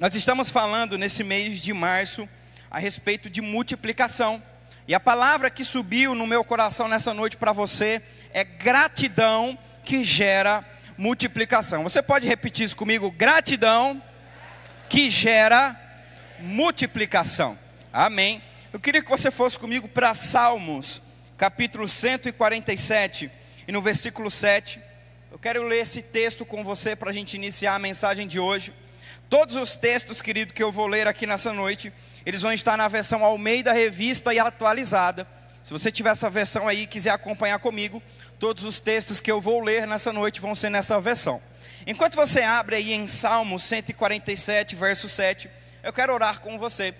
Nós estamos falando nesse mês de março a respeito de multiplicação. E a palavra que subiu no meu coração nessa noite para você é gratidão que gera multiplicação. Você pode repetir isso comigo? Gratidão que gera multiplicação. Amém. Eu queria que você fosse comigo para Salmos, capítulo 147, e no versículo 7. Eu quero ler esse texto com você para a gente iniciar a mensagem de hoje. Todos os textos, querido, que eu vou ler aqui nessa noite, eles vão estar na versão Almeida Revista e atualizada. Se você tiver essa versão aí e quiser acompanhar comigo, todos os textos que eu vou ler nessa noite vão ser nessa versão. Enquanto você abre aí em Salmo 147, verso 7, eu quero orar com você.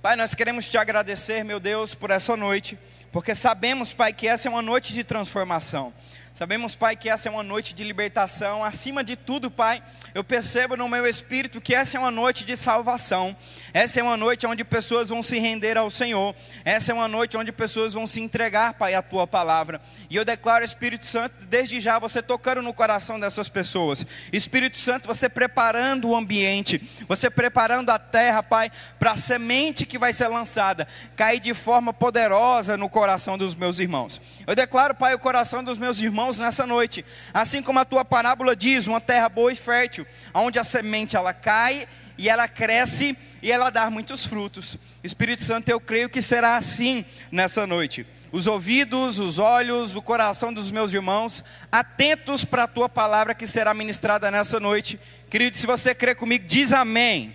Pai, nós queremos te agradecer, meu Deus, por essa noite, porque sabemos, Pai, que essa é uma noite de transformação. Sabemos, Pai, que essa é uma noite de libertação. Acima de tudo, Pai, eu percebo no meu espírito que essa é uma noite de salvação. Essa é uma noite onde pessoas vão se render ao Senhor. Essa é uma noite onde pessoas vão se entregar, Pai, à tua palavra. E eu declaro, Espírito Santo, desde já você tocando no coração dessas pessoas. Espírito Santo, você preparando o ambiente, você preparando a terra, Pai, para a semente que vai ser lançada cair de forma poderosa no coração dos meus irmãos. Eu declaro, Pai, o coração dos meus irmãos nessa noite, assim como a tua parábola diz, uma terra boa e fértil, onde a semente ela cai e ela cresce e ela dá muitos frutos. Espírito Santo, eu creio que será assim nessa noite. Os ouvidos, os olhos, o coração dos meus irmãos, atentos para a tua palavra que será ministrada nessa noite. Querido, se você crê comigo, diz amém.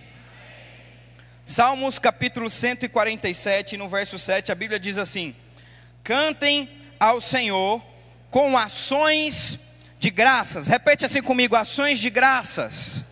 Salmos capítulo 147, no verso 7, a Bíblia diz assim: Cantem ao Senhor com ações de graças. Repete assim comigo: ações de graças.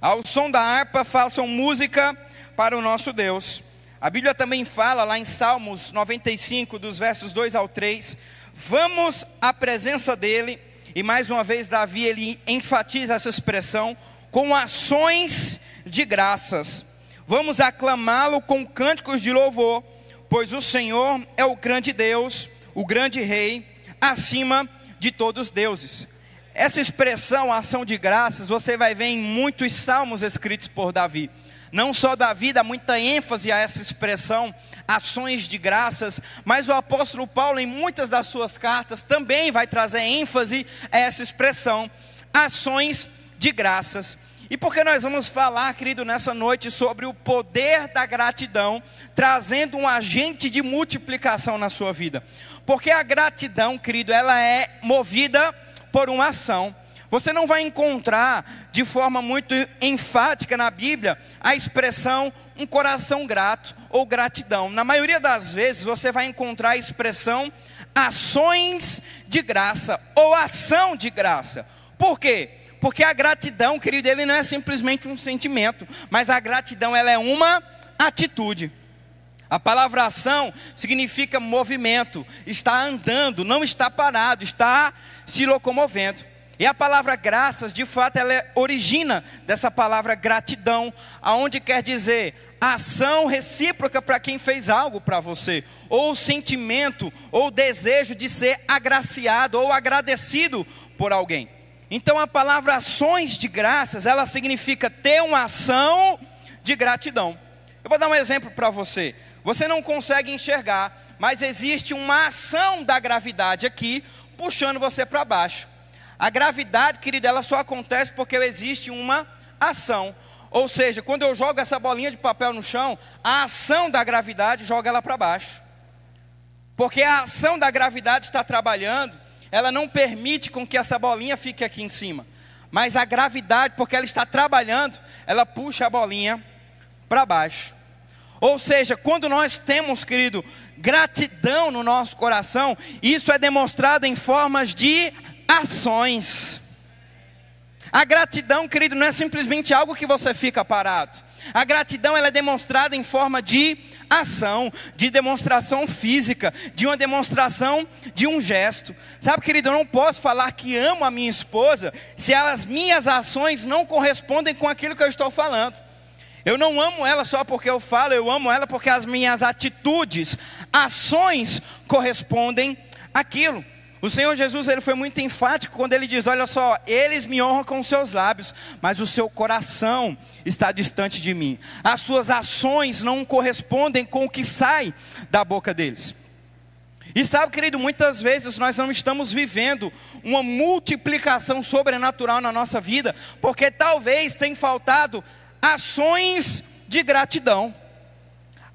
Ao som da harpa, façam música para o nosso Deus. A Bíblia também fala lá em Salmos 95, dos versos 2 ao 3, vamos à presença dele, e mais uma vez Davi ele enfatiza essa expressão com ações de graças. Vamos aclamá-lo com cânticos de louvor, pois o Senhor é o grande Deus, o grande rei, acima de todos os deuses. Essa expressão, ação de graças, você vai ver em muitos salmos escritos por Davi. Não só Davi dá muita ênfase a essa expressão, ações de graças, mas o apóstolo Paulo, em muitas das suas cartas, também vai trazer ênfase a essa expressão, ações de graças. E porque nós vamos falar, querido, nessa noite sobre o poder da gratidão, trazendo um agente de multiplicação na sua vida. Porque a gratidão, querido, ela é movida por uma ação. Você não vai encontrar de forma muito enfática na Bíblia a expressão um coração grato ou gratidão. Na maioria das vezes você vai encontrar a expressão ações de graça ou ação de graça. Por quê? Porque a gratidão, querido, ele não é simplesmente um sentimento, mas a gratidão ela é uma atitude. A palavra ação significa movimento, está andando, não está parado, está se locomovendo. E a palavra graças, de fato, ela é, origina dessa palavra gratidão, aonde quer dizer ação recíproca para quem fez algo para você, ou sentimento, ou desejo de ser agraciado ou agradecido por alguém. Então a palavra ações de graças, ela significa ter uma ação de gratidão. Eu vou dar um exemplo para você. Você não consegue enxergar, mas existe uma ação da gravidade aqui, puxando você para baixo. A gravidade, querido, ela só acontece porque existe uma ação. Ou seja, quando eu jogo essa bolinha de papel no chão, a ação da gravidade joga ela para baixo. Porque a ação da gravidade está trabalhando, ela não permite com que essa bolinha fique aqui em cima. Mas a gravidade, porque ela está trabalhando, ela puxa a bolinha para baixo. Ou seja, quando nós temos, querido, gratidão no nosso coração, isso é demonstrado em formas de ações. A gratidão, querido, não é simplesmente algo que você fica parado. A gratidão ela é demonstrada em forma de ação, de demonstração física, de uma demonstração de um gesto. Sabe, querido, eu não posso falar que amo a minha esposa se as minhas ações não correspondem com aquilo que eu estou falando. Eu não amo ela só porque eu falo, eu amo ela porque as minhas atitudes, ações correspondem àquilo. O Senhor Jesus ele foi muito enfático quando ele diz: Olha só, eles me honram com seus lábios, mas o seu coração está distante de mim. As suas ações não correspondem com o que sai da boca deles. E sabe, querido, muitas vezes nós não estamos vivendo uma multiplicação sobrenatural na nossa vida, porque talvez tenha faltado ações de gratidão,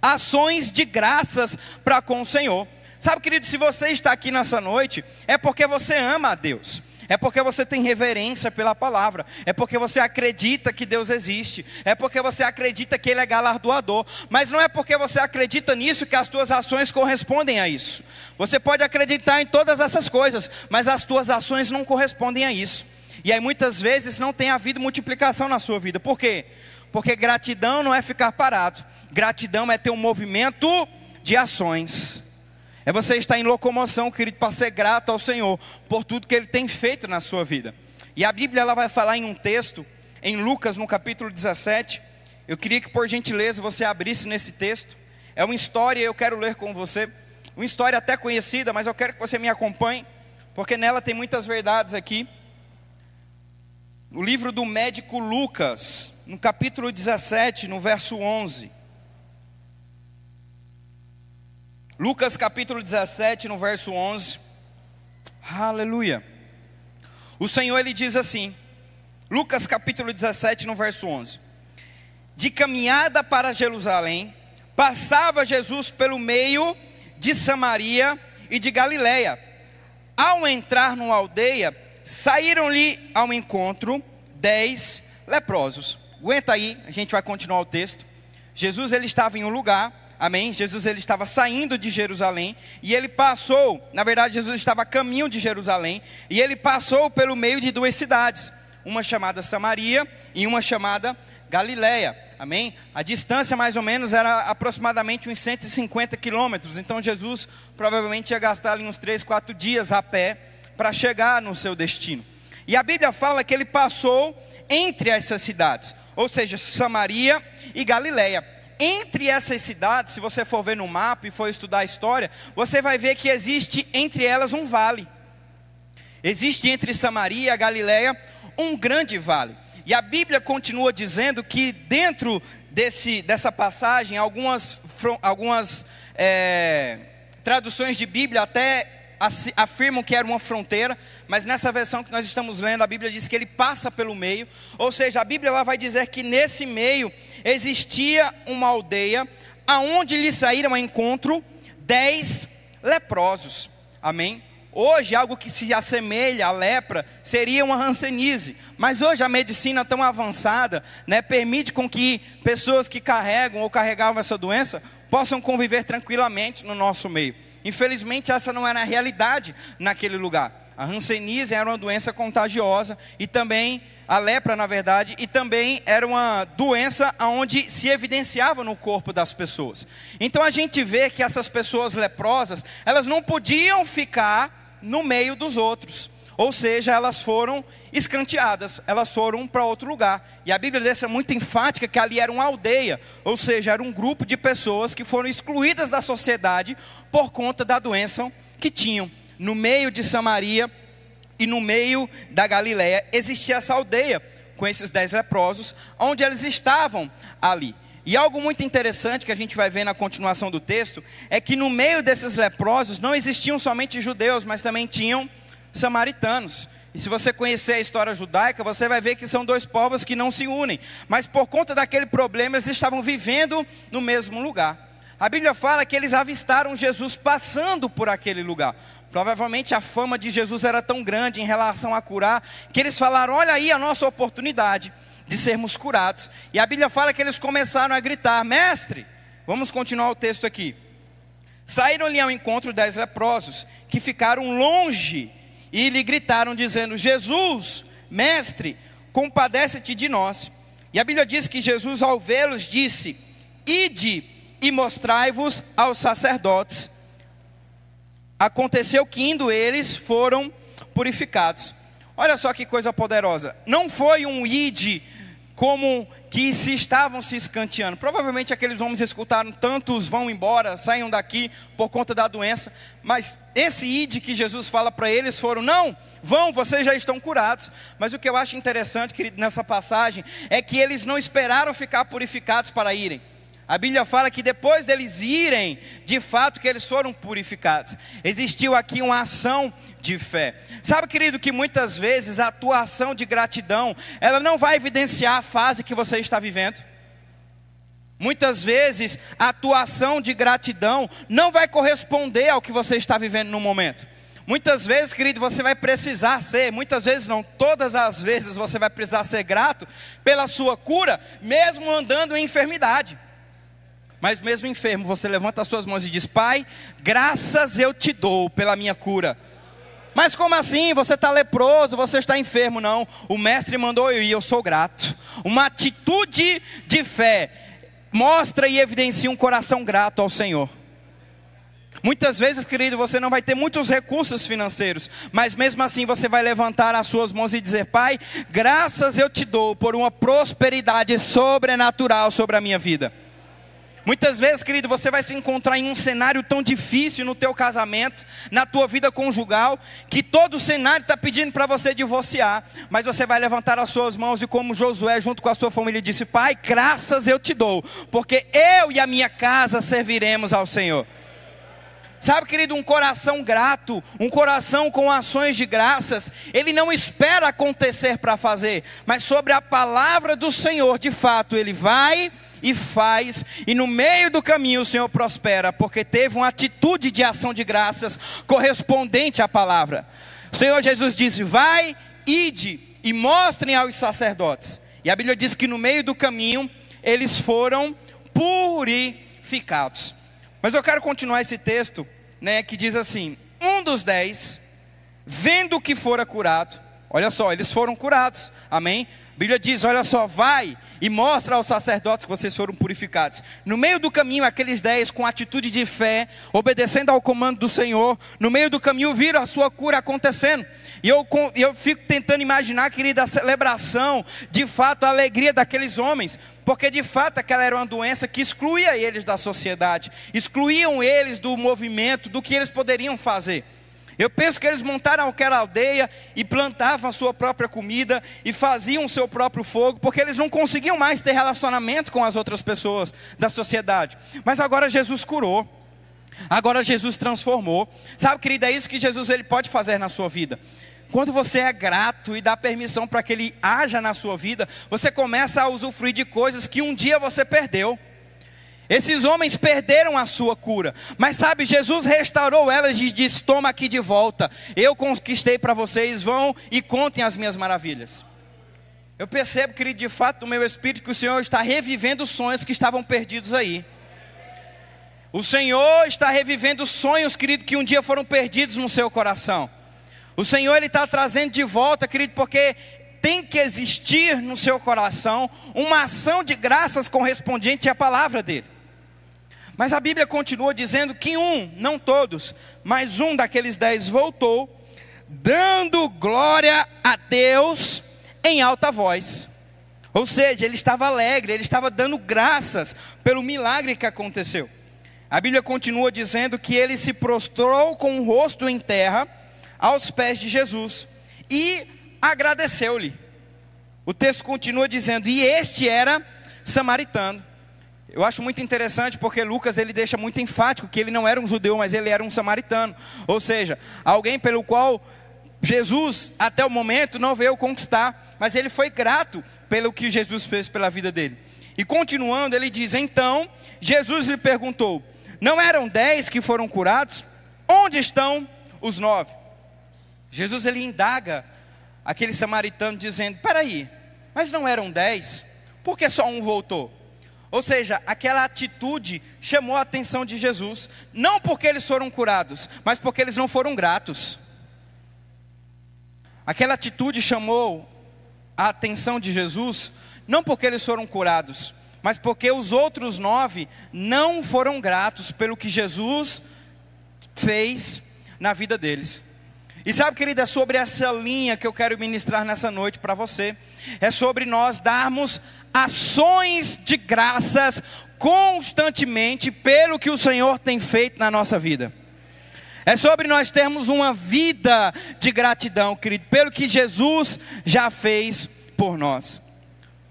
ações de graças para com o Senhor. Sabe, querido, se você está aqui nessa noite, é porque você ama a Deus. É porque você tem reverência pela palavra, é porque você acredita que Deus existe, é porque você acredita que Ele é galardoador, mas não é porque você acredita nisso que as tuas ações correspondem a isso. Você pode acreditar em todas essas coisas, mas as tuas ações não correspondem a isso. E aí muitas vezes não tem havido multiplicação na sua vida. Por quê? Porque gratidão não é ficar parado, gratidão é ter um movimento de ações. É você estar em locomoção, querido, para ser grato ao Senhor por tudo que Ele tem feito na sua vida. E a Bíblia ela vai falar em um texto, em Lucas, no capítulo 17. Eu queria que, por gentileza, você abrisse nesse texto. É uma história, eu quero ler com você. Uma história até conhecida, mas eu quero que você me acompanhe, porque nela tem muitas verdades aqui. O livro do médico Lucas, no capítulo 17, no verso 11. Lucas capítulo 17, no verso 11. Aleluia. O Senhor ele diz assim: Lucas capítulo 17, no verso 11. De caminhada para Jerusalém, passava Jesus pelo meio de Samaria e de Galiléia. Ao entrar numa aldeia, saíram-lhe ao encontro dez leprosos. Aguenta aí, a gente vai continuar o texto. Jesus ele estava em um lugar Amém? Jesus ele estava saindo de Jerusalém e ele passou, na verdade Jesus estava a caminho de Jerusalém e ele passou pelo meio de duas cidades, uma chamada Samaria e uma chamada Galiléia. Amém? A distância mais ou menos era aproximadamente uns 150 quilômetros. Então Jesus provavelmente ia gastar ali uns 3, 4 dias a pé para chegar no seu destino. E a Bíblia fala que ele passou entre essas cidades, ou seja, Samaria e Galiléia entre essas cidades, se você for ver no mapa e for estudar a história, você vai ver que existe entre elas um vale. Existe entre Samaria e Galiléia um grande vale. E a Bíblia continua dizendo que dentro desse, dessa passagem, algumas, algumas é, traduções de Bíblia até afirmam que era uma fronteira, mas nessa versão que nós estamos lendo, a Bíblia diz que ele passa pelo meio, ou seja, a Bíblia ela vai dizer que nesse meio existia uma aldeia aonde lhe saíram a encontro dez leprosos. Amém? Hoje, algo que se assemelha à lepra seria uma hanseníase. Mas hoje a medicina tão avançada né, permite com que pessoas que carregam ou carregavam essa doença possam conviver tranquilamente no nosso meio. Infelizmente, essa não era a realidade naquele lugar. A hanseníase era uma doença contagiosa e também a lepra, na verdade, e também era uma doença onde se evidenciava no corpo das pessoas. Então a gente vê que essas pessoas leprosas, elas não podiam ficar no meio dos outros. Ou seja, elas foram escanteadas, elas foram para outro lugar. E a Bíblia deixa muito enfática que ali era uma aldeia, ou seja, era um grupo de pessoas que foram excluídas da sociedade por conta da doença que tinham. No meio de Samaria e no meio da Galiléia existia essa aldeia com esses dez leprosos, onde eles estavam ali. E algo muito interessante que a gente vai ver na continuação do texto é que no meio desses leprosos não existiam somente judeus, mas também tinham samaritanos. E se você conhecer a história judaica, você vai ver que são dois povos que não se unem, mas por conta daquele problema eles estavam vivendo no mesmo lugar. A Bíblia fala que eles avistaram Jesus passando por aquele lugar. Provavelmente a fama de Jesus era tão grande em relação a curar, que eles falaram: Olha aí a nossa oportunidade de sermos curados. E a Bíblia fala que eles começaram a gritar: Mestre, vamos continuar o texto aqui. Saíram-lhe ao encontro dez leprosos, que ficaram longe e lhe gritaram, dizendo: Jesus, mestre, compadece-te de nós. E a Bíblia diz que Jesus, ao vê-los, disse: Ide e mostrai-vos aos sacerdotes. Aconteceu que indo eles foram purificados. Olha só que coisa poderosa. Não foi um ide como que se estavam se escanteando. Provavelmente aqueles homens escutaram: tantos vão embora, saiam daqui por conta da doença. Mas esse id que Jesus fala para eles foram: não, vão, vocês já estão curados. Mas o que eu acho interessante, querido, nessa passagem, é que eles não esperaram ficar purificados para irem. A Bíblia fala que depois deles irem, de fato que eles foram purificados. Existiu aqui uma ação de fé. Sabe, querido, que muitas vezes a atuação de gratidão, ela não vai evidenciar a fase que você está vivendo. Muitas vezes a atuação de gratidão não vai corresponder ao que você está vivendo no momento. Muitas vezes, querido, você vai precisar ser, muitas vezes não, todas as vezes você vai precisar ser grato pela sua cura, mesmo andando em enfermidade. Mas mesmo enfermo, você levanta as suas mãos e diz: Pai, graças eu te dou pela minha cura. Mas como assim? Você está leproso, você está enfermo? Não. O mestre mandou eu ir, eu sou grato. Uma atitude de fé mostra e evidencia um coração grato ao Senhor. Muitas vezes, querido, você não vai ter muitos recursos financeiros, mas mesmo assim você vai levantar as suas mãos e dizer: Pai, graças eu te dou por uma prosperidade sobrenatural sobre a minha vida. Muitas vezes, querido, você vai se encontrar em um cenário tão difícil no teu casamento, na tua vida conjugal, que todo o cenário está pedindo para você divorciar, mas você vai levantar as suas mãos e como Josué junto com a sua família disse: Pai, graças eu te dou, porque eu e a minha casa serviremos ao Senhor. Sabe, querido, um coração grato, um coração com ações de graças, ele não espera acontecer para fazer, mas sobre a palavra do Senhor, de fato, ele vai e faz, e no meio do caminho o Senhor prospera, porque teve uma atitude de ação de graças correspondente à palavra. O Senhor Jesus disse: Vai, ide e mostrem aos sacerdotes. E a Bíblia diz que no meio do caminho eles foram purificados. Mas eu quero continuar esse texto, né, que diz assim: Um dos dez, vendo que fora curado, olha só, eles foram curados, amém? A Bíblia diz: olha só, vai e mostra aos sacerdotes que vocês foram purificados. No meio do caminho, aqueles dez, com atitude de fé, obedecendo ao comando do Senhor, no meio do caminho viram a sua cura acontecendo. E eu, eu fico tentando imaginar, querida, a celebração, de fato, a alegria daqueles homens, porque de fato aquela era uma doença que excluía eles da sociedade, excluíam eles do movimento, do que eles poderiam fazer. Eu penso que eles montaram aquela aldeia e plantavam a sua própria comida e faziam o seu próprio fogo, porque eles não conseguiam mais ter relacionamento com as outras pessoas da sociedade. Mas agora Jesus curou. Agora Jesus transformou. Sabe, querida, é isso que Jesus ele pode fazer na sua vida. Quando você é grato e dá permissão para que ele haja na sua vida, você começa a usufruir de coisas que um dia você perdeu. Esses homens perderam a sua cura, mas sabe, Jesus restaurou elas e disse: Toma aqui de volta, eu conquistei para vocês, vão e contem as minhas maravilhas. Eu percebo, querido, de fato, no meu espírito, que o Senhor está revivendo sonhos que estavam perdidos aí. O Senhor está revivendo sonhos, querido, que um dia foram perdidos no seu coração. O Senhor ele está trazendo de volta, querido, porque tem que existir no seu coração uma ação de graças correspondente à palavra dele. Mas a Bíblia continua dizendo que um, não todos, mas um daqueles dez voltou, dando glória a Deus em alta voz. Ou seja, ele estava alegre, ele estava dando graças pelo milagre que aconteceu. A Bíblia continua dizendo que ele se prostrou com o rosto em terra aos pés de Jesus e agradeceu-lhe. O texto continua dizendo: "E este era samaritano". Eu acho muito interessante porque Lucas ele deixa muito enfático que ele não era um judeu, mas ele era um samaritano. Ou seja, alguém pelo qual Jesus até o momento não veio conquistar, mas ele foi grato pelo que Jesus fez pela vida dele. E continuando, ele diz: Então Jesus lhe perguntou: Não eram dez que foram curados? Onde estão os nove? Jesus ele indaga aquele samaritano dizendo: Peraí, mas não eram dez? Por que só um voltou? Ou seja, aquela atitude chamou a atenção de Jesus, não porque eles foram curados, mas porque eles não foram gratos. Aquela atitude chamou a atenção de Jesus, não porque eles foram curados, mas porque os outros nove não foram gratos pelo que Jesus fez na vida deles. E sabe, querida, é sobre essa linha que eu quero ministrar nessa noite para você. É sobre nós darmos ações de graças constantemente pelo que o Senhor tem feito na nossa vida. É sobre nós termos uma vida de gratidão, querido, pelo que Jesus já fez por nós.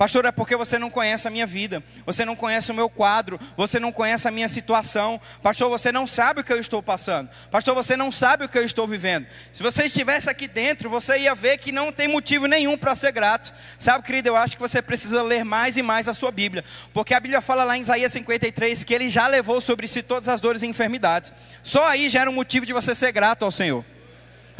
Pastor, é porque você não conhece a minha vida, você não conhece o meu quadro, você não conhece a minha situação. Pastor, você não sabe o que eu estou passando. Pastor, você não sabe o que eu estou vivendo. Se você estivesse aqui dentro, você ia ver que não tem motivo nenhum para ser grato. Sabe, querido, eu acho que você precisa ler mais e mais a sua Bíblia, porque a Bíblia fala lá em Isaías 53 que ele já levou sobre si todas as dores e enfermidades. Só aí já era um motivo de você ser grato ao Senhor.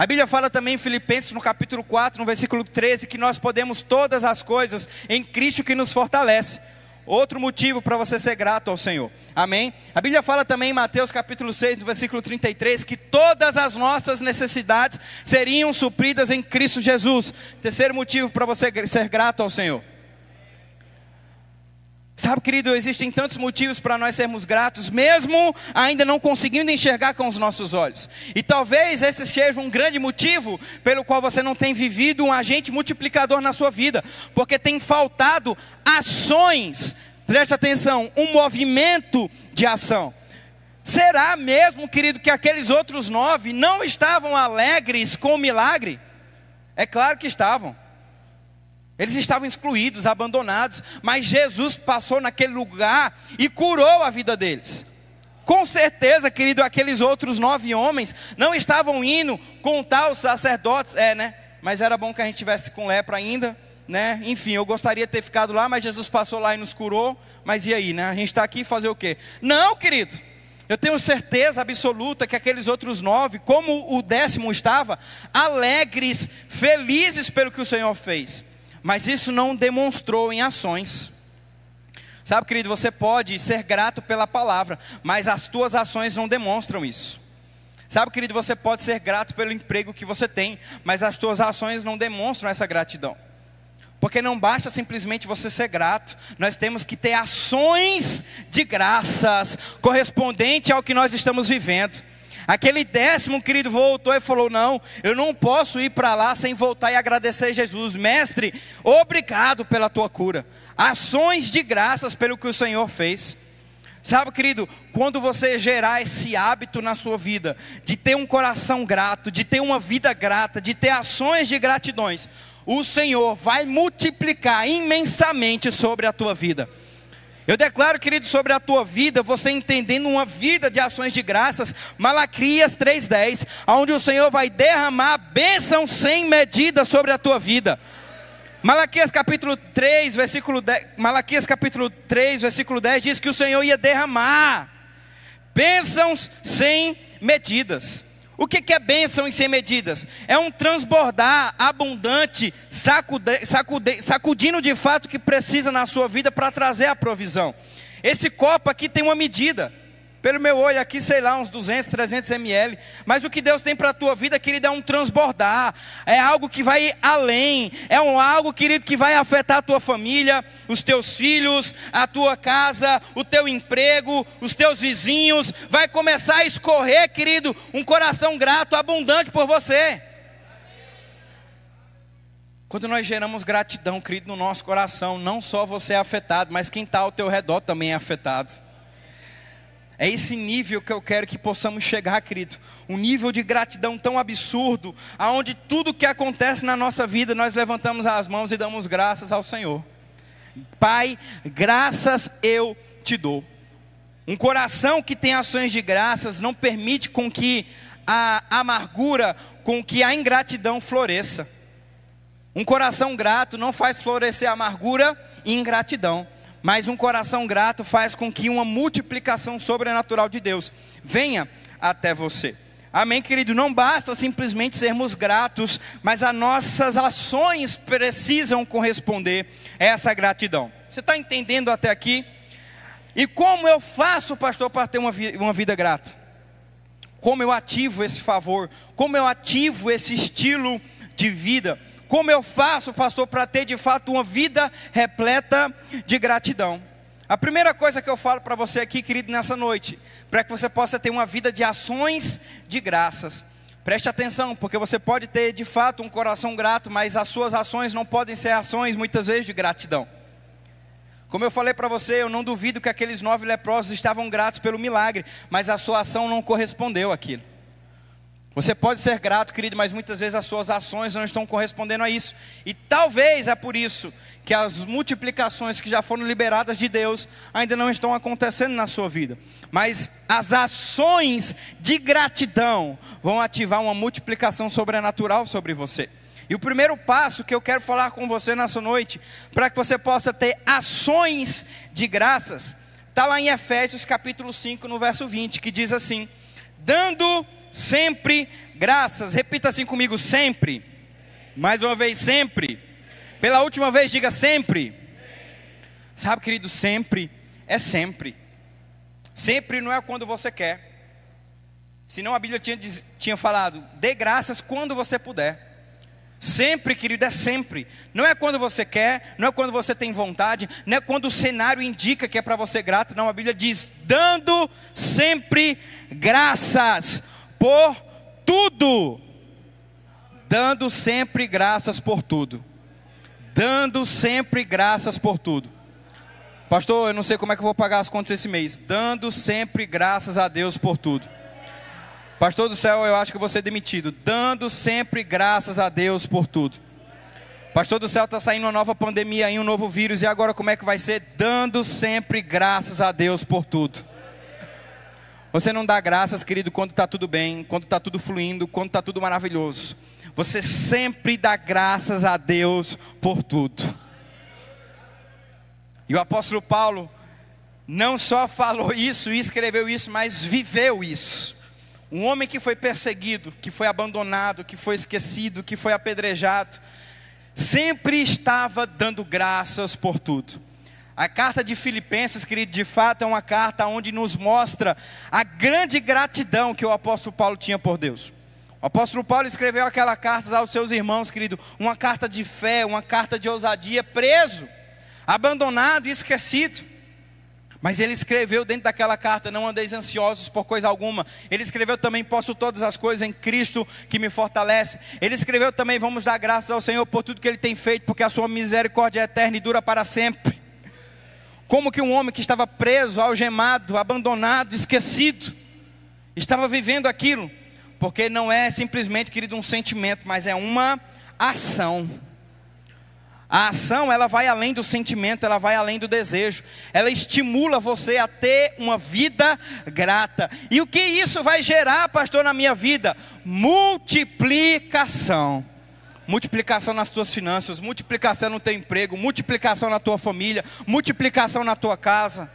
A Bíblia fala também em Filipenses, no capítulo 4, no versículo 13, que nós podemos todas as coisas em Cristo que nos fortalece. Outro motivo para você ser grato ao Senhor. Amém? A Bíblia fala também em Mateus capítulo 6, no versículo 33, que todas as nossas necessidades seriam supridas em Cristo Jesus. Terceiro motivo para você ser grato ao Senhor. Sabe, querido, existem tantos motivos para nós sermos gratos, mesmo ainda não conseguindo enxergar com os nossos olhos. E talvez esse seja um grande motivo pelo qual você não tem vivido um agente multiplicador na sua vida, porque tem faltado ações, preste atenção, um movimento de ação. Será mesmo, querido, que aqueles outros nove não estavam alegres com o milagre? É claro que estavam. Eles estavam excluídos, abandonados, mas Jesus passou naquele lugar e curou a vida deles. Com certeza, querido, aqueles outros nove homens não estavam indo contar os sacerdotes, é, né? Mas era bom que a gente tivesse com lepra ainda, né? Enfim, eu gostaria de ter ficado lá, mas Jesus passou lá e nos curou. Mas e aí, né? A gente está aqui fazer o quê? Não, querido. Eu tenho certeza absoluta que aqueles outros nove, como o décimo estava, alegres, felizes pelo que o Senhor fez mas isso não demonstrou em ações. Sabe, querido, você pode ser grato pela palavra, mas as tuas ações não demonstram isso. Sabe, querido, você pode ser grato pelo emprego que você tem, mas as tuas ações não demonstram essa gratidão. Porque não basta simplesmente você ser grato, nós temos que ter ações de graças correspondente ao que nós estamos vivendo. Aquele décimo querido voltou e falou: Não, eu não posso ir para lá sem voltar e agradecer a Jesus. Mestre, obrigado pela tua cura. Ações de graças pelo que o Senhor fez. Sabe, querido, quando você gerar esse hábito na sua vida, de ter um coração grato, de ter uma vida grata, de ter ações de gratidões, o Senhor vai multiplicar imensamente sobre a tua vida. Eu declaro, querido, sobre a tua vida, você entendendo uma vida de ações de graças, Malaquias 3:10, onde o Senhor vai derramar bênção sem medida sobre a tua vida. Malaquias capítulo 3, versículo 10, Malaquias capítulo 3, versículo 10 diz que o Senhor ia derramar bênçãos sem medidas. O que é bênção em sem medidas? É um transbordar abundante, sacude, sacude, sacudindo de fato o que precisa na sua vida para trazer a provisão. Esse copo aqui tem uma medida. Pelo meu olho aqui, sei lá, uns 200, 300 ml. Mas o que Deus tem para a tua vida, querido, é um transbordar. É algo que vai além. É um algo, querido, que vai afetar a tua família, os teus filhos, a tua casa, o teu emprego, os teus vizinhos. Vai começar a escorrer, querido, um coração grato, abundante por você. Quando nós geramos gratidão, querido, no nosso coração, não só você é afetado, mas quem está ao teu redor também é afetado. É esse nível que eu quero que possamos chegar, querido. Um nível de gratidão tão absurdo, aonde tudo que acontece na nossa vida nós levantamos as mãos e damos graças ao Senhor. Pai, graças eu te dou. Um coração que tem ações de graças não permite com que a amargura, com que a ingratidão floresça. Um coração grato não faz florescer amargura e ingratidão. Mas um coração grato faz com que uma multiplicação sobrenatural de Deus venha até você. Amém, querido? Não basta simplesmente sermos gratos, mas as nossas ações precisam corresponder a essa gratidão. Você está entendendo até aqui? E como eu faço, pastor, para ter uma, uma vida grata? Como eu ativo esse favor? Como eu ativo esse estilo de vida? Como eu faço, pastor, para ter de fato uma vida repleta de gratidão? A primeira coisa que eu falo para você aqui, querido, nessa noite, para que você possa ter uma vida de ações de graças. Preste atenção, porque você pode ter de fato um coração grato, mas as suas ações não podem ser ações muitas vezes de gratidão. Como eu falei para você, eu não duvido que aqueles nove leprosos estavam gratos pelo milagre, mas a sua ação não correspondeu àquilo. Você pode ser grato, querido, mas muitas vezes as suas ações não estão correspondendo a isso. E talvez é por isso que as multiplicações que já foram liberadas de Deus ainda não estão acontecendo na sua vida. Mas as ações de gratidão vão ativar uma multiplicação sobrenatural sobre você. E o primeiro passo que eu quero falar com você nessa noite, para que você possa ter ações de graças, está lá em Efésios capítulo 5, no verso 20, que diz assim: dando sempre graças. Repita assim comigo: sempre. Mais uma vez, sempre. Pela última vez, diga sempre. Sabe, querido, sempre é sempre. Sempre não é quando você quer. Senão a Bíblia tinha, tinha falado: dê graças quando você puder. Sempre, querido, é sempre. Não é quando você quer, não é quando você tem vontade, não é quando o cenário indica que é para você grato. Não, a Bíblia diz: dando sempre graças por tudo. Dando sempre graças por tudo. Dando sempre graças por tudo. Pastor, eu não sei como é que eu vou pagar as contas esse mês. Dando sempre graças a Deus por tudo. Pastor do céu, eu acho que vou ser demitido. Dando sempre graças a Deus por tudo. Pastor do céu, está saindo uma nova pandemia aí, um novo vírus, e agora como é que vai ser? Dando sempre graças a Deus por tudo. Você não dá graças, querido, quando está tudo bem, quando está tudo fluindo, quando está tudo maravilhoso. Você sempre dá graças a Deus por tudo. E o apóstolo Paulo não só falou isso e escreveu isso, mas viveu isso. Um homem que foi perseguido, que foi abandonado, que foi esquecido, que foi apedrejado, sempre estava dando graças por tudo. A carta de Filipenses, querido, de fato é uma carta onde nos mostra a grande gratidão que o apóstolo Paulo tinha por Deus. O apóstolo Paulo escreveu aquela carta aos seus irmãos, querido, uma carta de fé, uma carta de ousadia, preso, abandonado e esquecido. Mas ele escreveu dentro daquela carta: Não andeis ansiosos por coisa alguma. Ele escreveu também: Posso todas as coisas em Cristo que me fortalece. Ele escreveu também: Vamos dar graças ao Senhor por tudo que ele tem feito, porque a sua misericórdia é eterna e dura para sempre. Como que um homem que estava preso, algemado, abandonado, esquecido, estava vivendo aquilo? Porque não é simplesmente, querido, um sentimento, mas é uma ação. A ação, ela vai além do sentimento, ela vai além do desejo. Ela estimula você a ter uma vida grata. E o que isso vai gerar, pastor, na minha vida? Multiplicação multiplicação nas tuas finanças, multiplicação no teu emprego, multiplicação na tua família, multiplicação na tua casa.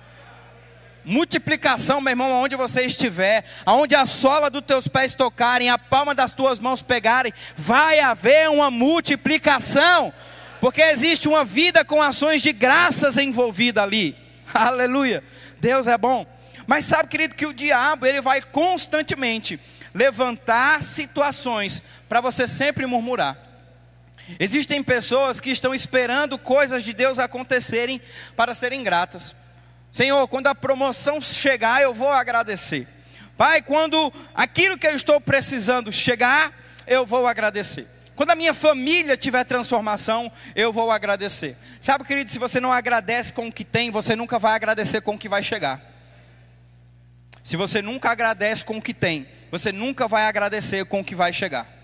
Multiplicação, meu irmão, aonde você estiver, aonde a sola dos teus pés tocarem, a palma das tuas mãos pegarem, vai haver uma multiplicação, porque existe uma vida com ações de graças envolvida ali. Aleluia. Deus é bom. Mas sabe, querido, que o diabo, ele vai constantemente levantar situações para você sempre murmurar. Existem pessoas que estão esperando coisas de Deus acontecerem para serem gratas. Senhor, quando a promoção chegar, eu vou agradecer. Pai, quando aquilo que eu estou precisando chegar, eu vou agradecer. Quando a minha família tiver transformação, eu vou agradecer. Sabe, querido, se você não agradece com o que tem, você nunca vai agradecer com o que vai chegar. Se você nunca agradece com o que tem, você nunca vai agradecer com o que vai chegar.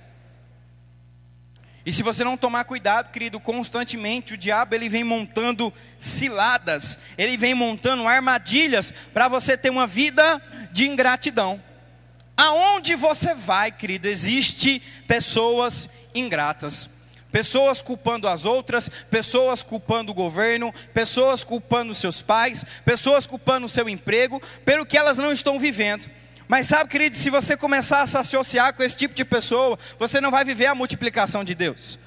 E se você não tomar cuidado, querido, constantemente o diabo ele vem montando ciladas, ele vem montando armadilhas para você ter uma vida de ingratidão. Aonde você vai, querido, existe pessoas ingratas. Pessoas culpando as outras, pessoas culpando o governo, pessoas culpando seus pais, pessoas culpando o seu emprego, pelo que elas não estão vivendo. Mas sabe, querido, se você começar a se associar com esse tipo de pessoa, você não vai viver a multiplicação de Deus.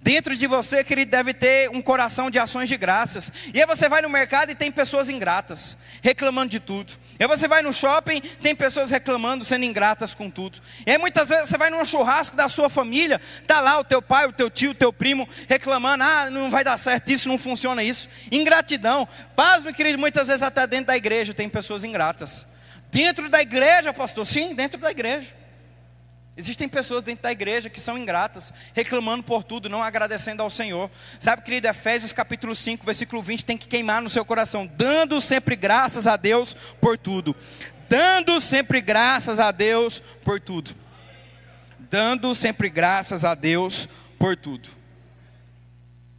Dentro de você, querido, deve ter um coração de ações de graças. E aí você vai no mercado e tem pessoas ingratas, reclamando de tudo. E aí você vai no shopping, tem pessoas reclamando, sendo ingratas com tudo. E aí muitas vezes você vai num churrasco da sua família, tá lá o teu pai, o teu tio, o teu primo reclamando: "Ah, não vai dar certo isso, não funciona isso". Ingratidão. Pasme, querido, muitas vezes até dentro da igreja tem pessoas ingratas. Dentro da igreja, pastor? Sim, dentro da igreja. Existem pessoas dentro da igreja que são ingratas, reclamando por tudo, não agradecendo ao Senhor. Sabe, querido, Efésios capítulo 5, versículo 20, tem que queimar no seu coração, dando sempre graças a Deus por tudo. Dando sempre graças a Deus por tudo. Dando sempre graças a Deus por tudo.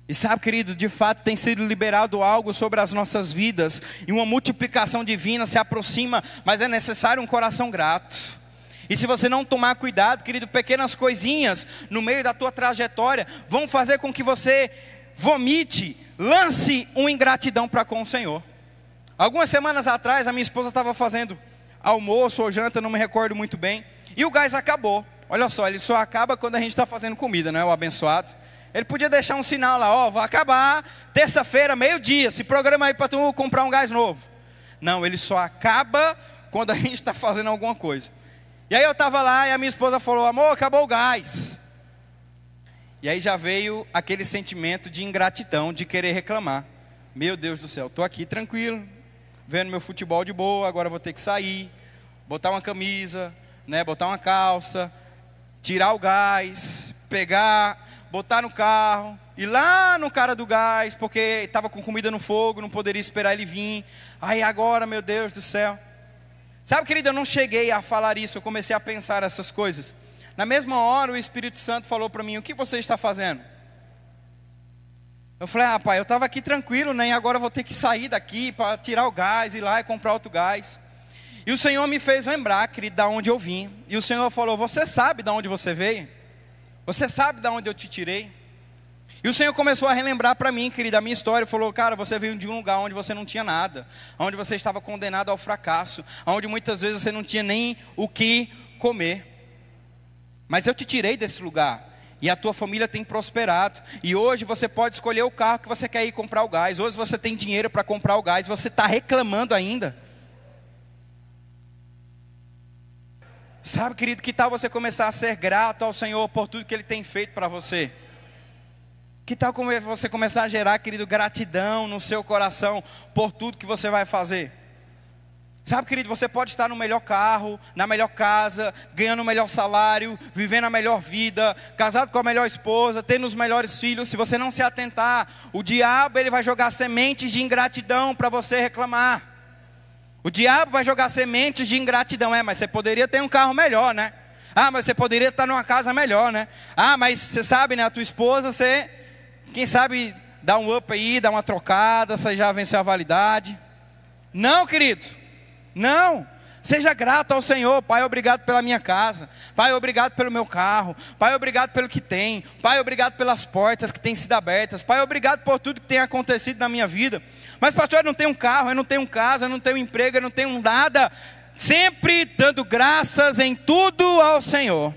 E sabe, querido, de fato tem sido liberado algo sobre as nossas vidas, e uma multiplicação divina se aproxima, mas é necessário um coração grato. E se você não tomar cuidado, querido, pequenas coisinhas no meio da tua trajetória vão fazer com que você vomite, lance uma ingratidão para com o Senhor. Algumas semanas atrás, a minha esposa estava fazendo almoço ou janta, não me recordo muito bem, e o gás acabou. Olha só, ele só acaba quando a gente está fazendo comida, não é o abençoado? Ele podia deixar um sinal lá, ó, vai acabar terça-feira, meio-dia, se programa aí para tu comprar um gás novo. Não, ele só acaba quando a gente está fazendo alguma coisa. E aí eu estava lá e a minha esposa falou: Amor, acabou o gás. E aí já veio aquele sentimento de ingratidão, de querer reclamar. Meu Deus do céu, estou aqui tranquilo, vendo meu futebol de boa, agora vou ter que sair, botar uma camisa, né, botar uma calça, tirar o gás, pegar, botar no carro, ir lá no cara do gás, porque estava com comida no fogo, não poderia esperar ele vir. Aí agora, meu Deus do céu. Sabe, querido, eu não cheguei a falar isso, eu comecei a pensar essas coisas. Na mesma hora, o Espírito Santo falou para mim: O que você está fazendo? Eu falei: Ah, pai, eu estava aqui tranquilo, né? E agora vou ter que sair daqui para tirar o gás, ir lá e comprar outro gás. E o Senhor me fez lembrar, querido, da onde eu vim. E o Senhor falou: Você sabe de onde você veio? Você sabe de onde eu te tirei? E o Senhor começou a relembrar para mim, querida, a minha história. Falou, cara, você veio de um lugar onde você não tinha nada, onde você estava condenado ao fracasso, onde muitas vezes você não tinha nem o que comer. Mas eu te tirei desse lugar. E a tua família tem prosperado. E hoje você pode escolher o carro que você quer ir comprar o gás. Hoje você tem dinheiro para comprar o gás. Você está reclamando ainda. Sabe, querido, que tal você começar a ser grato ao Senhor por tudo que Ele tem feito para você? Que tal você começar a gerar, querido, gratidão no seu coração por tudo que você vai fazer? Sabe, querido, você pode estar no melhor carro, na melhor casa, ganhando o melhor salário, vivendo a melhor vida, casado com a melhor esposa, tendo os melhores filhos. Se você não se atentar, o diabo ele vai jogar sementes de ingratidão para você reclamar. O diabo vai jogar sementes de ingratidão. É, mas você poderia ter um carro melhor, né? Ah, mas você poderia estar numa casa melhor, né? Ah, mas você sabe, né? A tua esposa, você quem sabe dá um up aí, dá uma trocada, você já venceu a validade. Não, querido. Não. Seja grato ao Senhor, Pai, obrigado pela minha casa. Pai, obrigado pelo meu carro. Pai, obrigado pelo que tem. Pai, obrigado pelas portas que têm sido abertas. Pai, obrigado por tudo que tem acontecido na minha vida. Mas, pastor, eu não tenho um carro, eu não tenho casa, eu não tenho um emprego, eu não tenho nada. Sempre dando graças em tudo ao Senhor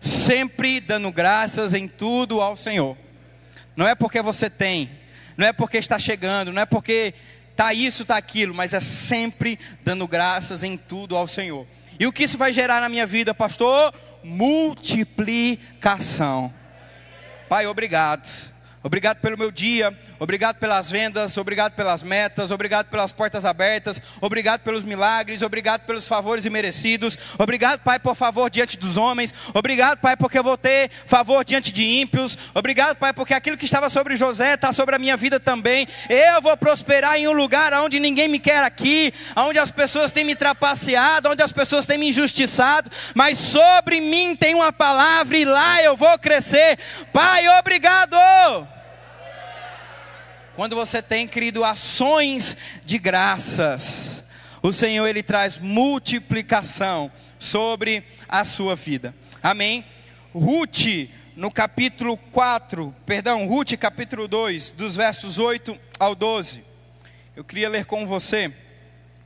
sempre dando graças em tudo ao Senhor. Não é porque você tem, não é porque está chegando, não é porque está isso, está aquilo, mas é sempre dando graças em tudo ao Senhor. E o que isso vai gerar na minha vida, pastor? Multiplicação. Pai, obrigado. Obrigado pelo meu dia, obrigado pelas vendas, obrigado pelas metas, obrigado pelas portas abertas, obrigado pelos milagres, obrigado pelos favores imerecidos, obrigado, Pai, por favor diante dos homens, obrigado, Pai, porque eu vou ter favor diante de ímpios, obrigado, Pai, porque aquilo que estava sobre José está sobre a minha vida também. Eu vou prosperar em um lugar onde ninguém me quer aqui, onde as pessoas têm me trapaceado, onde as pessoas têm me injustiçado, mas sobre mim tem uma palavra e lá eu vou crescer. Pai, obrigado. Quando você tem, querido, ações de graças, o Senhor ele traz multiplicação sobre a sua vida. Amém? Ruth, no capítulo 4, perdão, Ruth, capítulo 2, dos versos 8 ao 12. Eu queria ler com você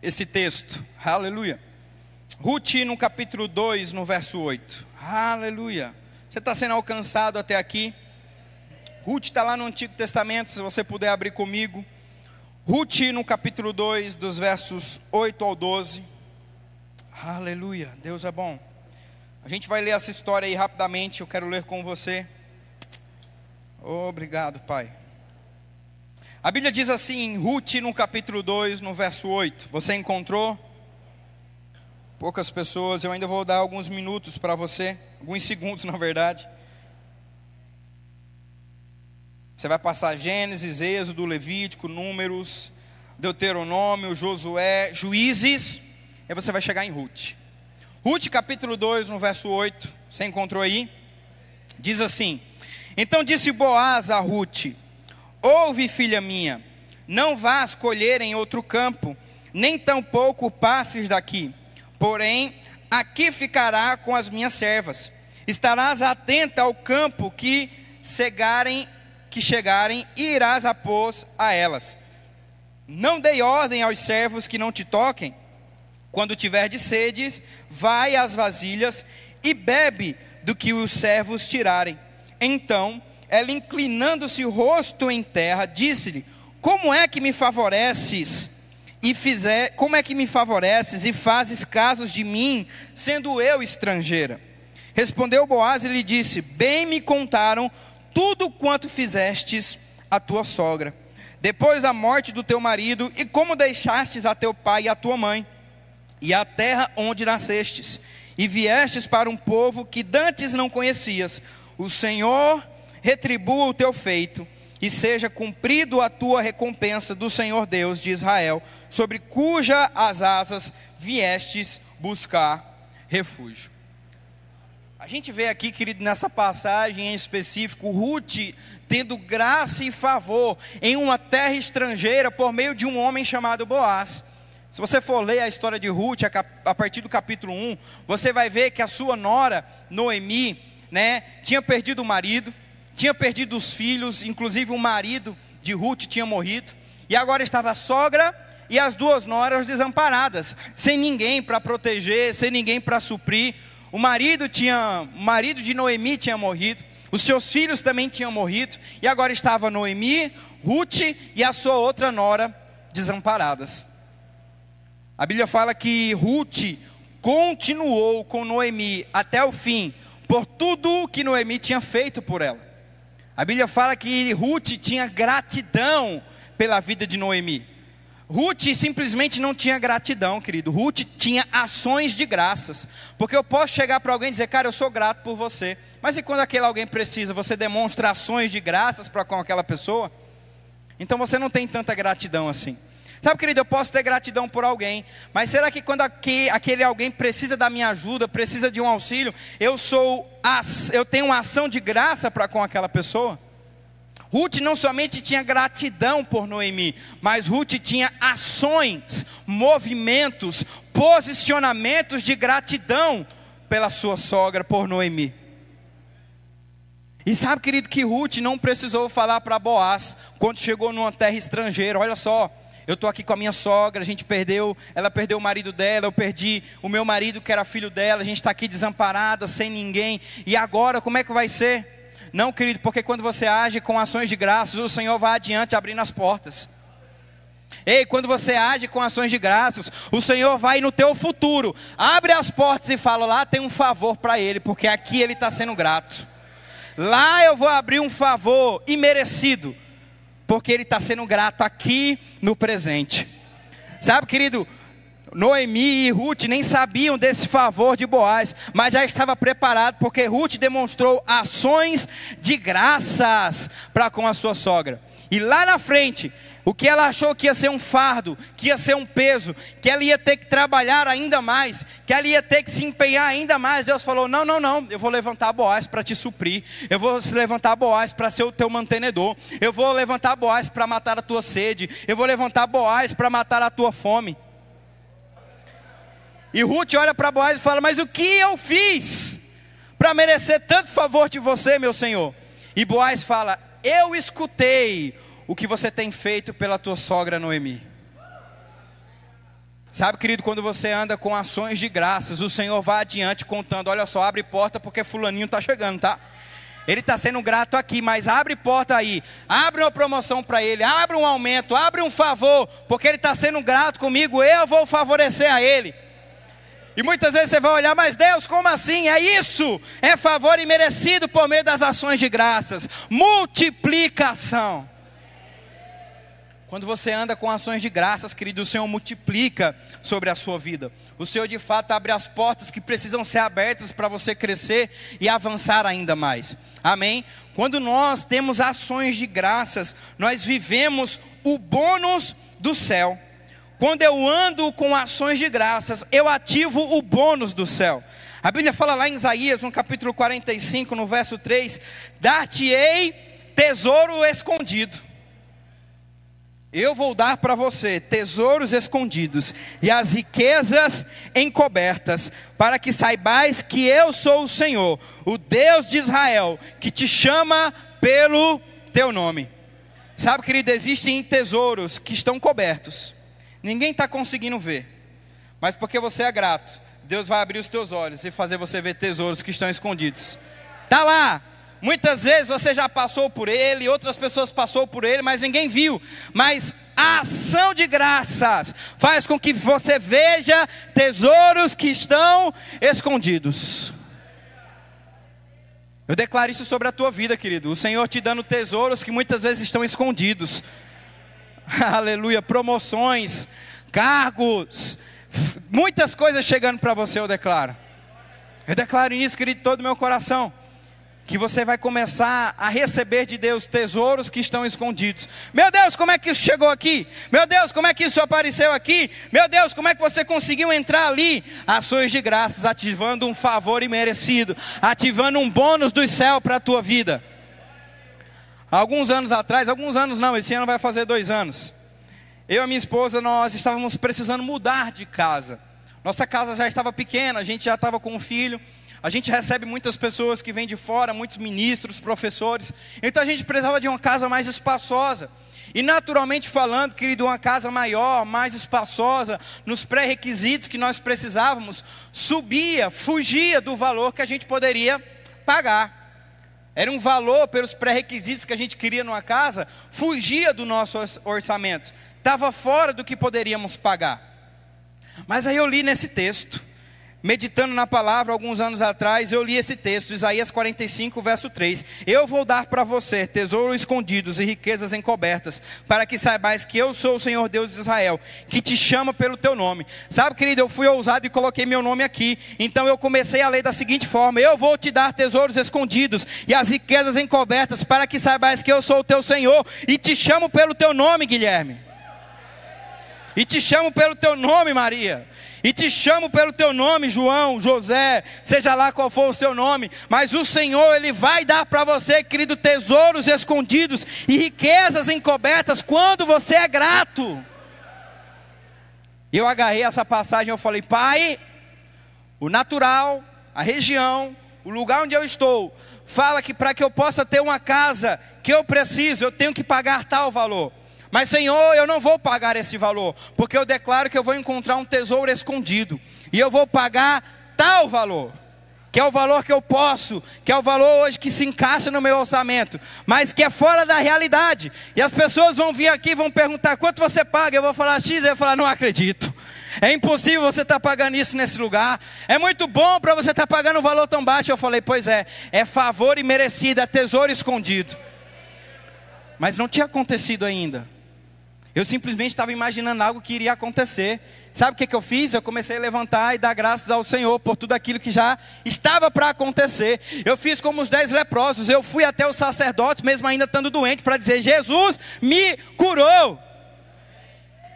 esse texto. Aleluia. Ruth, no capítulo 2, no verso 8. Aleluia. Você está sendo alcançado até aqui? Ruth está lá no Antigo Testamento, se você puder abrir comigo. Ruth no capítulo 2, dos versos 8 ao 12. Aleluia, Deus é bom. A gente vai ler essa história aí rapidamente, eu quero ler com você. Obrigado, Pai. A Bíblia diz assim em Ruth no capítulo 2, no verso 8. Você encontrou? poucas pessoas, eu ainda vou dar alguns minutos para você, alguns segundos na verdade. Você vai passar Gênesis, Êxodo, Levítico, Números, Deuteronômio, Josué, Juízes, e você vai chegar em Ruth. Ruth capítulo 2, no verso 8, você encontrou aí? Diz assim: Então disse Boaz a Ruth: Ouve, filha minha, não vás colher em outro campo, nem tampouco passes daqui, porém aqui ficará com as minhas servas. Estarás atenta ao campo que cegarem que chegarem e irás após a elas. Não dei ordem aos servos que não te toquem. Quando tiver de sedes, vai às vasilhas e bebe do que os servos tirarem. Então, ela inclinando-se o rosto em terra, disse-lhe: Como é que me favoreces e fizer, como é que me favoreces e fazes casos de mim, sendo eu estrangeira? Respondeu Boaz e lhe disse: Bem me contaram tudo quanto fizestes a tua sogra, depois da morte do teu marido, e como deixastes a teu pai e a tua mãe, e a terra onde nascestes, e viestes para um povo que dantes não conhecias. O Senhor retribua o teu feito, e seja cumprido a tua recompensa do Senhor Deus de Israel, sobre cuja as asas viestes buscar refúgio. A gente vê aqui, querido, nessa passagem em específico, Ruth tendo graça e favor em uma terra estrangeira por meio de um homem chamado Boaz. Se você for ler a história de Ruth a partir do capítulo 1, você vai ver que a sua nora, Noemi, né, tinha perdido o marido, tinha perdido os filhos, inclusive o marido de Ruth tinha morrido, e agora estava a sogra e as duas noras desamparadas, sem ninguém para proteger, sem ninguém para suprir. O marido tinha, o marido de Noemi tinha morrido, os seus filhos também tinham morrido, e agora estava Noemi, Ruth e a sua outra nora desamparadas. A Bíblia fala que Ruth continuou com Noemi até o fim, por tudo que Noemi tinha feito por ela. A Bíblia fala que Ruth tinha gratidão pela vida de Noemi. Ruth simplesmente não tinha gratidão, querido. Ruth tinha ações de graças. Porque eu posso chegar para alguém e dizer, cara, eu sou grato por você. Mas e quando aquele alguém precisa, você demonstra ações de graças para com aquela pessoa? Então você não tem tanta gratidão assim. Sabe, querido, eu posso ter gratidão por alguém, mas será que quando aquele alguém precisa da minha ajuda, precisa de um auxílio, eu sou eu tenho uma ação de graça para com aquela pessoa? Ruth não somente tinha gratidão por Noemi, mas Ruth tinha ações, movimentos, posicionamentos de gratidão pela sua sogra, por Noemi. E sabe, querido, que Ruth não precisou falar para Boaz quando chegou numa terra estrangeira: olha só, eu estou aqui com a minha sogra, a gente perdeu, ela perdeu o marido dela, eu perdi o meu marido que era filho dela, a gente está aqui desamparada, sem ninguém, e agora como é que vai ser? Não, querido, porque quando você age com ações de graças, o Senhor vai adiante abrindo as portas. Ei, quando você age com ações de graças, o Senhor vai no teu futuro, abre as portas e fala: lá tem um favor para ele, porque aqui ele está sendo grato. Lá eu vou abrir um favor imerecido, porque ele está sendo grato aqui no presente. Sabe, querido, Noemi e Ruth nem sabiam desse favor de Boaz, mas já estava preparado porque Ruth demonstrou ações de graças para com a sua sogra. E lá na frente, o que ela achou que ia ser um fardo, que ia ser um peso, que ela ia ter que trabalhar ainda mais, que ela ia ter que se empenhar ainda mais, Deus falou: Não, não, não, eu vou levantar Boaz para te suprir, eu vou levantar Boaz para ser o teu mantenedor, eu vou levantar Boaz para matar a tua sede, eu vou levantar Boaz para matar a tua fome. E Ruth olha para Boaz e fala: Mas o que eu fiz para merecer tanto favor de você, meu senhor? E Boaz fala: Eu escutei o que você tem feito pela tua sogra Noemi. Sabe, querido, quando você anda com ações de graças, o Senhor vai adiante contando: Olha só, abre porta porque Fulaninho está chegando, tá? Ele está sendo grato aqui, mas abre porta aí, abre uma promoção para ele, abre um aumento, abre um favor, porque ele está sendo grato comigo, eu vou favorecer a ele. E muitas vezes você vai olhar, mas Deus, como assim? É isso, é favor imerecido por meio das ações de graças, multiplicação. Quando você anda com ações de graças, querido, o Senhor multiplica sobre a sua vida. O Senhor de fato abre as portas que precisam ser abertas para você crescer e avançar ainda mais. Amém? Quando nós temos ações de graças, nós vivemos o bônus do céu. Quando eu ando com ações de graças, eu ativo o bônus do céu. A Bíblia fala lá em Isaías, no capítulo 45, no verso 3: Dar-te-ei tesouro escondido eu vou dar para você tesouros escondidos e as riquezas encobertas, para que saibais que eu sou o Senhor, o Deus de Israel, que te chama pelo teu nome. Sabe, querido, existem tesouros que estão cobertos, ninguém está conseguindo ver, mas porque você é grato, Deus vai abrir os teus olhos e fazer você ver tesouros que estão escondidos. Está lá, Muitas vezes você já passou por ele, outras pessoas passou por ele, mas ninguém viu. Mas a ação de graças faz com que você veja tesouros que estão escondidos. Eu declaro isso sobre a tua vida, querido. O Senhor te dando tesouros que muitas vezes estão escondidos. Aleluia, promoções, cargos, muitas coisas chegando para você, eu declaro. Eu declaro isso, querido, todo o meu coração que você vai começar a receber de Deus tesouros que estão escondidos. Meu Deus, como é que isso chegou aqui? Meu Deus, como é que isso apareceu aqui? Meu Deus, como é que você conseguiu entrar ali? Ações de graças, ativando um favor imerecido, ativando um bônus do céu para a tua vida. Alguns anos atrás, alguns anos não, esse ano vai fazer dois anos. Eu e minha esposa, nós estávamos precisando mudar de casa. Nossa casa já estava pequena, a gente já estava com um filho. A gente recebe muitas pessoas que vêm de fora, muitos ministros, professores. Então a gente precisava de uma casa mais espaçosa. E naturalmente falando, querido, uma casa maior, mais espaçosa, nos pré-requisitos que nós precisávamos, subia, fugia do valor que a gente poderia pagar. Era um valor pelos pré-requisitos que a gente queria numa casa, fugia do nosso orçamento, estava fora do que poderíamos pagar. Mas aí eu li nesse texto, meditando na palavra alguns anos atrás, eu li esse texto, Isaías 45, verso 3. Eu vou dar para você tesouros escondidos e riquezas encobertas, para que saibais que eu sou o Senhor Deus de Israel, que te chama pelo teu nome. Sabe, querido, eu fui ousado e coloquei meu nome aqui. Então eu comecei a ler da seguinte forma: Eu vou te dar tesouros escondidos e as riquezas encobertas, para que saibais que eu sou o teu Senhor e te chamo pelo teu nome, Guilherme. E te chamo pelo teu nome, Maria. E te chamo pelo teu nome, João, José, seja lá qual for o seu nome, mas o Senhor, Ele vai dar para você, querido, tesouros escondidos e riquezas encobertas quando você é grato. Eu agarrei essa passagem, eu falei, Pai, o natural, a região, o lugar onde eu estou, fala que para que eu possa ter uma casa que eu preciso, eu tenho que pagar tal valor. Mas, Senhor, eu não vou pagar esse valor, porque eu declaro que eu vou encontrar um tesouro escondido, e eu vou pagar tal valor, que é o valor que eu posso, que é o valor hoje que se encaixa no meu orçamento, mas que é fora da realidade. E as pessoas vão vir aqui e vão perguntar quanto você paga, eu vou falar X, eu vou falar, não acredito. É impossível você estar tá pagando isso nesse lugar. É muito bom para você estar tá pagando um valor tão baixo. Eu falei, pois é, é favor e merecido, é tesouro escondido. Mas não tinha acontecido ainda. Eu simplesmente estava imaginando algo que iria acontecer. Sabe o que, que eu fiz? Eu comecei a levantar e dar graças ao Senhor por tudo aquilo que já estava para acontecer. Eu fiz como os dez leprosos. Eu fui até os sacerdotes, mesmo ainda estando doente, para dizer: Jesus me curou.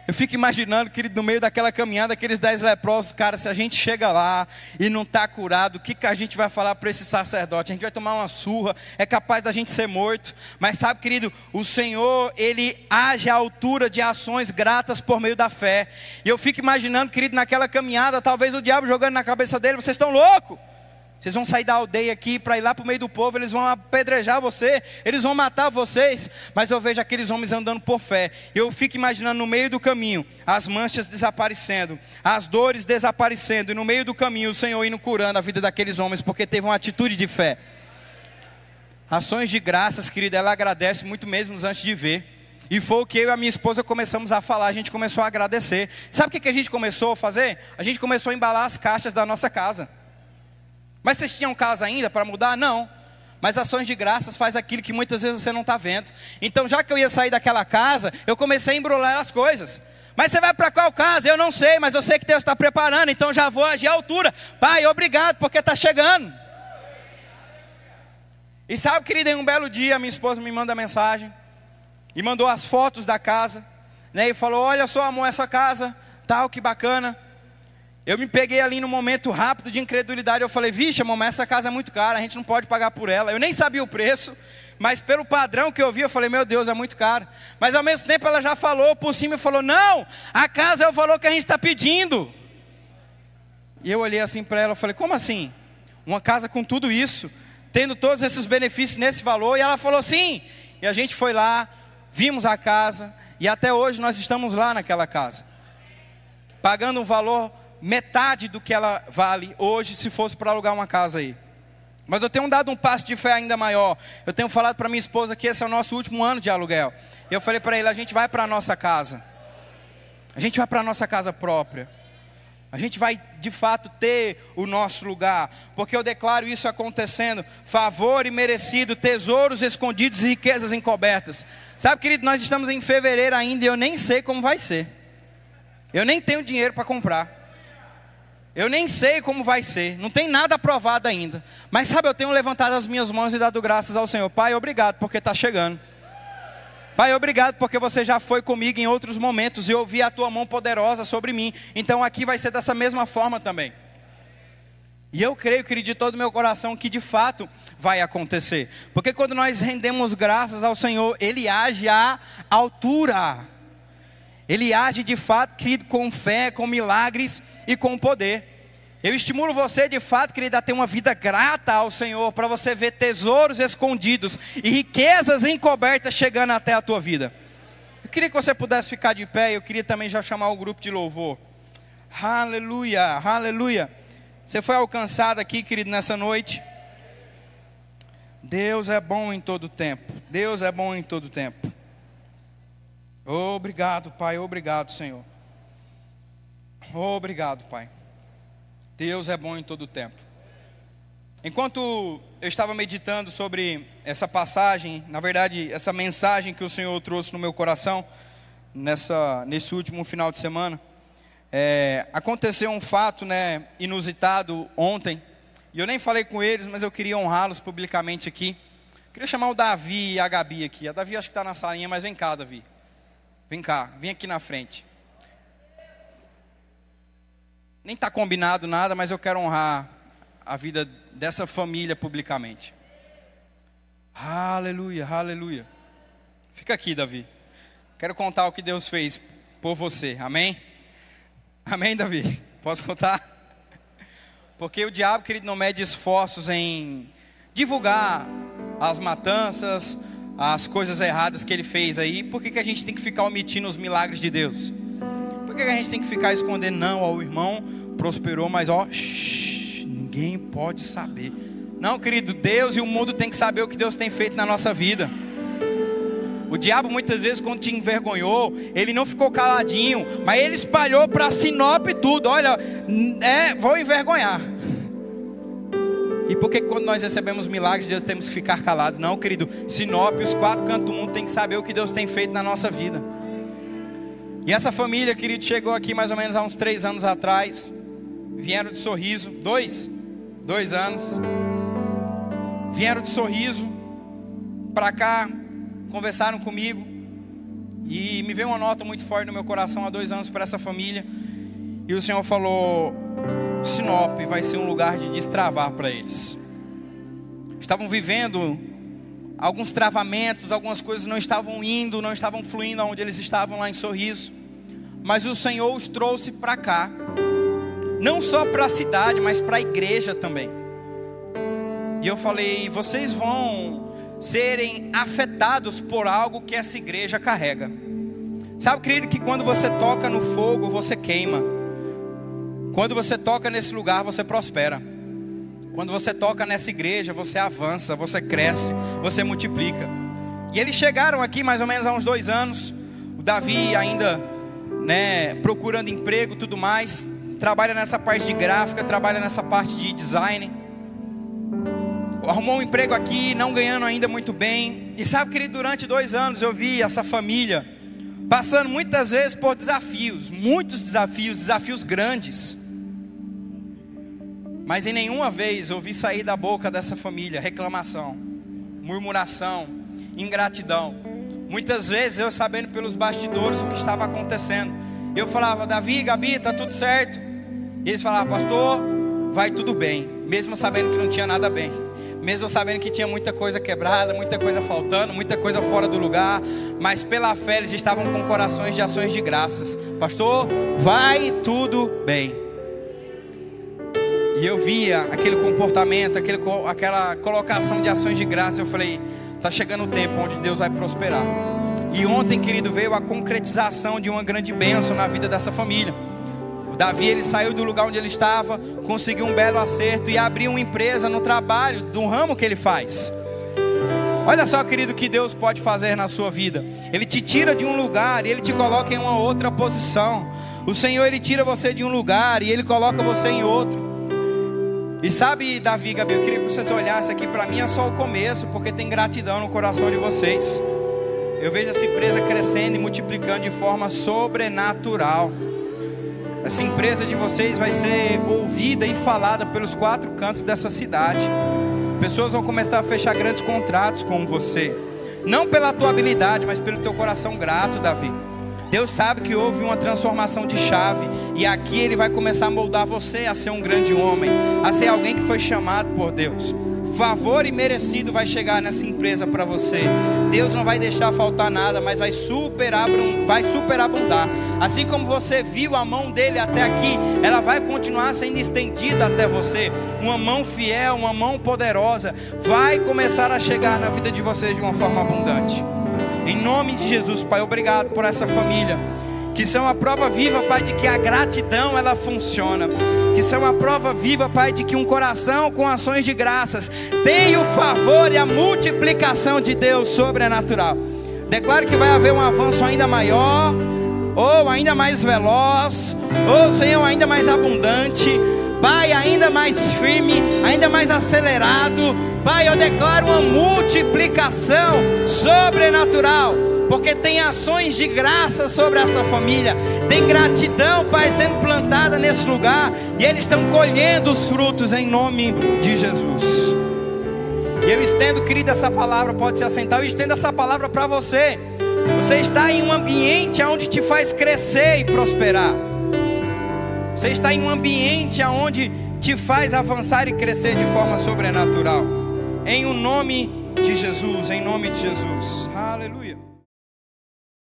Eu fico imaginando, querido, no meio daquela caminhada, aqueles dez leprosos, cara, se a gente chega lá e não está curado, o que, que a gente vai falar para esse sacerdote? A gente vai tomar uma surra, é capaz da gente ser morto. Mas sabe, querido, o Senhor, Ele age à altura de ações gratas por meio da fé. E eu fico imaginando, querido, naquela caminhada, talvez o diabo jogando na cabeça dele, vocês estão loucos? Vocês vão sair da aldeia aqui para ir lá para o meio do povo, eles vão apedrejar você, eles vão matar vocês. Mas eu vejo aqueles homens andando por fé. Eu fico imaginando no meio do caminho as manchas desaparecendo, as dores desaparecendo, e no meio do caminho o Senhor indo curando a vida daqueles homens, porque teve uma atitude de fé. Ações de graças, querida, ela agradece muito mesmo antes de ver. E foi o que eu e a minha esposa começamos a falar, a gente começou a agradecer. Sabe o que a gente começou a fazer? A gente começou a embalar as caixas da nossa casa. Mas vocês tinham casa ainda para mudar? Não. Mas ações de graças faz aquilo que muitas vezes você não está vendo. Então, já que eu ia sair daquela casa, eu comecei a embrulhar as coisas. Mas você vai para qual casa? Eu não sei, mas eu sei que Deus está preparando, então já vou agir à altura. Pai, obrigado, porque está chegando. E sabe, querida, em um belo dia, minha esposa me manda mensagem e mandou as fotos da casa, né? E falou: Olha só, amor, essa casa, tal, que bacana. Eu me peguei ali no momento rápido de incredulidade. Eu falei: Vixe, mas essa casa é muito cara, a gente não pode pagar por ela. Eu nem sabia o preço, mas pelo padrão que eu vi, eu falei: Meu Deus, é muito caro. Mas ao mesmo tempo ela já falou por cima e falou: Não, a casa é o valor que a gente está pedindo. E eu olhei assim para ela e falei: Como assim? Uma casa com tudo isso, tendo todos esses benefícios nesse valor? E ela falou: Sim. E a gente foi lá, vimos a casa e até hoje nós estamos lá naquela casa, pagando um valor metade do que ela vale hoje se fosse para alugar uma casa aí. Mas eu tenho dado um passo de fé ainda maior. Eu tenho falado para minha esposa que esse é o nosso último ano de aluguel. E eu falei para ele: a gente vai para a nossa casa. A gente vai para a nossa casa própria. A gente vai de fato ter o nosso lugar, porque eu declaro isso acontecendo: favor e merecido, tesouros escondidos e riquezas encobertas. Sabe, querido, nós estamos em fevereiro ainda e eu nem sei como vai ser. Eu nem tenho dinheiro para comprar. Eu nem sei como vai ser, não tem nada aprovado ainda. Mas sabe, eu tenho levantado as minhas mãos e dado graças ao Senhor. Pai, obrigado porque está chegando. Pai, obrigado porque você já foi comigo em outros momentos e eu vi a tua mão poderosa sobre mim. Então aqui vai ser dessa mesma forma também. E eu creio, querido, de todo o meu coração que de fato vai acontecer. Porque quando nós rendemos graças ao Senhor, Ele age à altura. Ele age de fato, querido, com fé, com milagres e com poder. Eu estimulo você, de fato, querido, a ter uma vida grata ao Senhor, para você ver tesouros escondidos e riquezas encobertas chegando até a tua vida. Eu queria que você pudesse ficar de pé, eu queria também já chamar o grupo de louvor. Aleluia, aleluia. Você foi alcançado aqui, querido, nessa noite. Deus é bom em todo tempo. Deus é bom em todo tempo. Obrigado, Pai. Obrigado, Senhor. Obrigado, Pai. Deus é bom em todo tempo. Enquanto eu estava meditando sobre essa passagem, na verdade, essa mensagem que o Senhor trouxe no meu coração, nessa, nesse último final de semana, é, aconteceu um fato né, inusitado ontem, e eu nem falei com eles, mas eu queria honrá-los publicamente aqui. Eu queria chamar o Davi e a Gabi aqui. A Davi acho que está na salinha, mas vem cá, Davi. Vem cá, vem aqui na frente. Nem está combinado nada, mas eu quero honrar a vida dessa família publicamente. Aleluia, aleluia. Fica aqui, Davi. Quero contar o que Deus fez por você. Amém? Amém, Davi? Posso contar? Porque o diabo, querido, não mede esforços em divulgar as matanças, as coisas erradas que ele fez aí. Por que, que a gente tem que ficar omitindo os milagres de Deus? Por que, que a gente tem que ficar escondendo? Não, ó, o irmão prosperou, mas ó, shh, ninguém pode saber. Não, querido, Deus e o mundo tem que saber o que Deus tem feito na nossa vida. O diabo muitas vezes quando te envergonhou, ele não ficou caladinho, mas ele espalhou para Sinop tudo. Olha, é, vou envergonhar. E por que quando nós recebemos milagres, Deus temos que ficar calados? Não, querido. Sinop, os quatro cantos do mundo tem que saber o que Deus tem feito na nossa vida. E essa família, querido, chegou aqui mais ou menos há uns três anos atrás vieram de sorriso, dois, dois anos, vieram de sorriso para cá, conversaram comigo e me veio uma nota muito forte no meu coração há dois anos para essa família. E o Senhor falou: Sinop vai ser um lugar de destravar para eles. Estavam vivendo alguns travamentos, algumas coisas não estavam indo, não estavam fluindo onde eles estavam lá em Sorriso. Mas o Senhor os trouxe para cá não só para a cidade, mas para a igreja também. E eu falei: vocês vão serem afetados por algo que essa igreja carrega. Sabe, querido, que quando você toca no fogo, você queima. Quando você toca nesse lugar, você prospera. Quando você toca nessa igreja, você avança, você cresce, você multiplica. E eles chegaram aqui mais ou menos há uns dois anos. O Davi ainda, né, procurando emprego, tudo mais trabalha nessa parte de gráfica, trabalha nessa parte de design. arrumou um emprego aqui, não ganhando ainda muito bem. E sabe, querido, durante dois anos eu vi essa família passando muitas vezes por desafios, muitos desafios, desafios grandes. Mas em nenhuma vez ouvi sair da boca dessa família reclamação, murmuração, ingratidão. Muitas vezes eu sabendo pelos bastidores o que estava acontecendo, eu falava, Davi, Gabi, está tudo certo. E eles falavam, pastor, vai tudo bem, mesmo sabendo que não tinha nada bem mesmo sabendo que tinha muita coisa quebrada, muita coisa faltando, muita coisa fora do lugar, mas pela fé eles estavam com corações de ações de graças. Pastor, vai tudo bem. E eu via aquele comportamento, aquele, aquela colocação de ações de graça. Eu falei: está chegando o tempo onde Deus vai prosperar. E ontem, querido, veio a concretização de uma grande bênção na vida dessa família. Davi ele saiu do lugar onde ele estava, conseguiu um belo acerto e abriu uma empresa no trabalho, do ramo que ele faz. Olha só, querido, o que Deus pode fazer na sua vida. Ele te tira de um lugar e ele te coloca em uma outra posição. O Senhor ele tira você de um lugar e ele coloca você em outro. E sabe, Davi, Gabi, eu queria que vocês olhassem aqui para mim é só o começo, porque tem gratidão no coração de vocês. Eu vejo essa empresa crescendo e multiplicando de forma sobrenatural. Essa empresa de vocês vai ser ouvida e falada pelos quatro cantos dessa cidade. Pessoas vão começar a fechar grandes contratos com você. Não pela tua habilidade, mas pelo teu coração grato, Davi. Deus sabe que houve uma transformação de chave e aqui ele vai começar a moldar você a ser um grande homem, a ser alguém que foi chamado por Deus favor e merecido vai chegar nessa empresa para você. Deus não vai deixar faltar nada, mas vai superar, vai superabundar. Assim como você viu a mão dele até aqui, ela vai continuar sendo estendida até você. Uma mão fiel, uma mão poderosa, vai começar a chegar na vida de vocês de uma forma abundante. Em nome de Jesus, Pai, obrigado por essa família que são a prova viva, Pai, de que a gratidão ela funciona que são a prova viva, Pai, de que um coração com ações de graças tem o favor e a multiplicação de Deus sobrenatural. Declaro que vai haver um avanço ainda maior, ou ainda mais veloz, ou Senhor, ainda mais abundante. Pai, ainda mais firme, ainda mais acelerado. Pai, eu declaro uma multiplicação sobrenatural porque tem ações de graça sobre essa família, tem gratidão, Pai, sendo plantada nesse lugar, e eles estão colhendo os frutos em nome de Jesus. E eu estendo, querido, essa palavra, pode se assentar, eu estendo essa palavra para você. Você está em um ambiente onde te faz crescer e prosperar. Você está em um ambiente onde te faz avançar e crescer de forma sobrenatural. Em o nome de Jesus, em nome de Jesus. Aleluia.